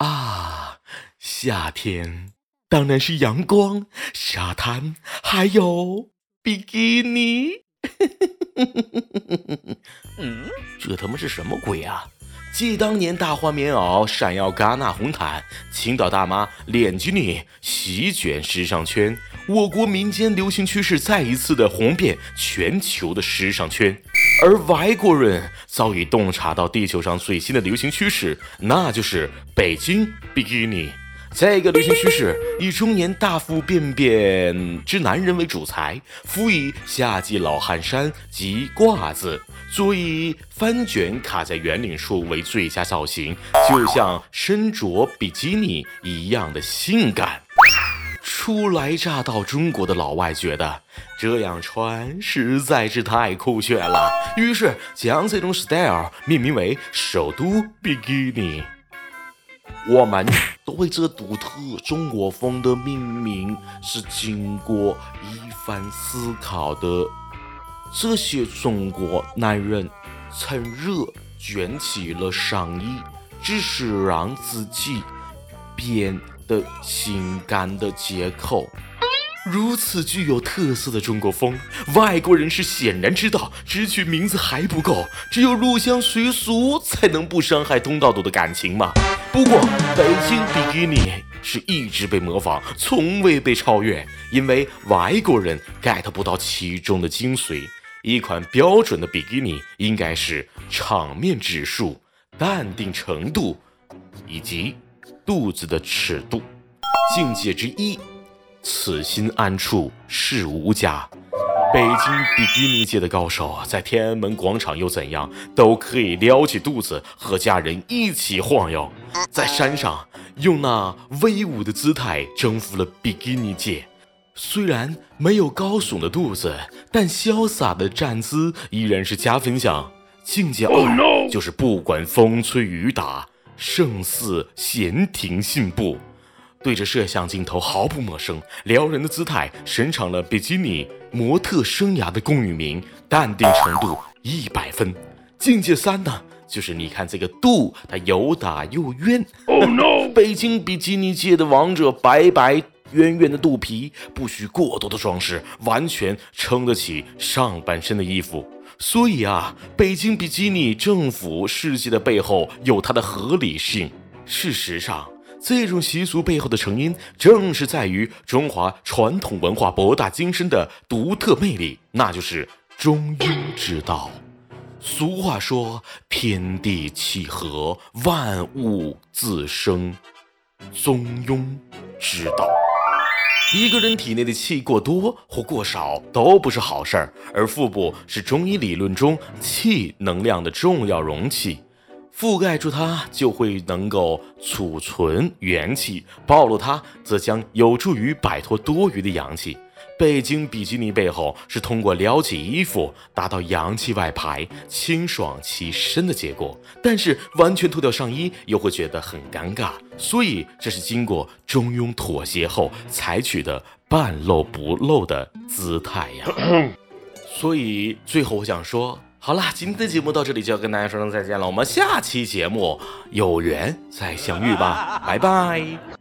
啊，夏天当然是阳光、沙滩，还有比基尼。嗯，这他妈是什么鬼啊？继当年大花棉袄闪耀戛纳红毯，青岛大妈脸基尼席卷时尚圈，我国民间流行趋势再一次的红遍全球的时尚圈。而外国人早已洞察到地球上最新的流行趋势，那就是北京比基尼。这个流行趋势以中年大腹便便之男人为主材，辅以夏季老汉衫及褂子，佐以翻卷卡在圆领处为最佳造型，就像身着比基尼一样的性感。初来乍到中国的老外觉得这样穿实在是太酷炫了，于是将这种 style 命名为“首都比基尼”。我们都为这独特中国风的命名是经过一番思考的。这些中国男人趁热卷起了上衣，只是让自己变得性感的借口。如此具有特色的中国风，外国人是显然知道，只取名字还不够，只有入乡随俗才能不伤害东道主的感情嘛。不过，北京比基尼是一直被模仿，从未被超越，因为外国人 get 不到其中的精髓。一款标准的比基尼应该是场面指数、淡定程度以及肚子的尺度，境界之一。此心安处是吾家。北京比基尼界的高手，在天安门广场又怎样，都可以撩起肚子和家人一起晃悠。在山上用那威武的姿态征服了比基尼界。虽然没有高耸的肚子，但潇洒的站姿依然是加分项。境界二就是不管风吹雨打，胜似闲庭信步。对着摄像镜头毫不陌生，撩人的姿态，神场了比基尼模特生涯的龚宇明，淡定程度一百分。境界三呢，就是你看这个肚，它又大又圆。Oh no！北京比基尼界的王者，白白圆圆的肚皮，不需过多的装饰，完全撑得起上半身的衣服。所以啊，北京比基尼政府世界的背后有它的合理性。事实上。这种习俗背后的成因，正是在于中华传统文化博大精深的独特魅力，那就是中庸之道。俗话说：“天地契合，万物自生。”中庸之道。一个人体内的气过多或过少都不是好事儿，而腹部是中医理论中气能量的重要容器。覆盖住它，就会能够储存元气；暴露它，则将有助于摆脱多余的阳气。北京比基尼背后是通过撩起衣服，达到阳气外排、清爽其身的结果。但是完全脱掉上衣，又会觉得很尴尬。所以这是经过中庸妥协后采取的半露不露的姿态呀。所以最后我想说。好了，今天的节目到这里就要跟大家说声再见了，我们下期节目有缘再相遇吧，拜拜。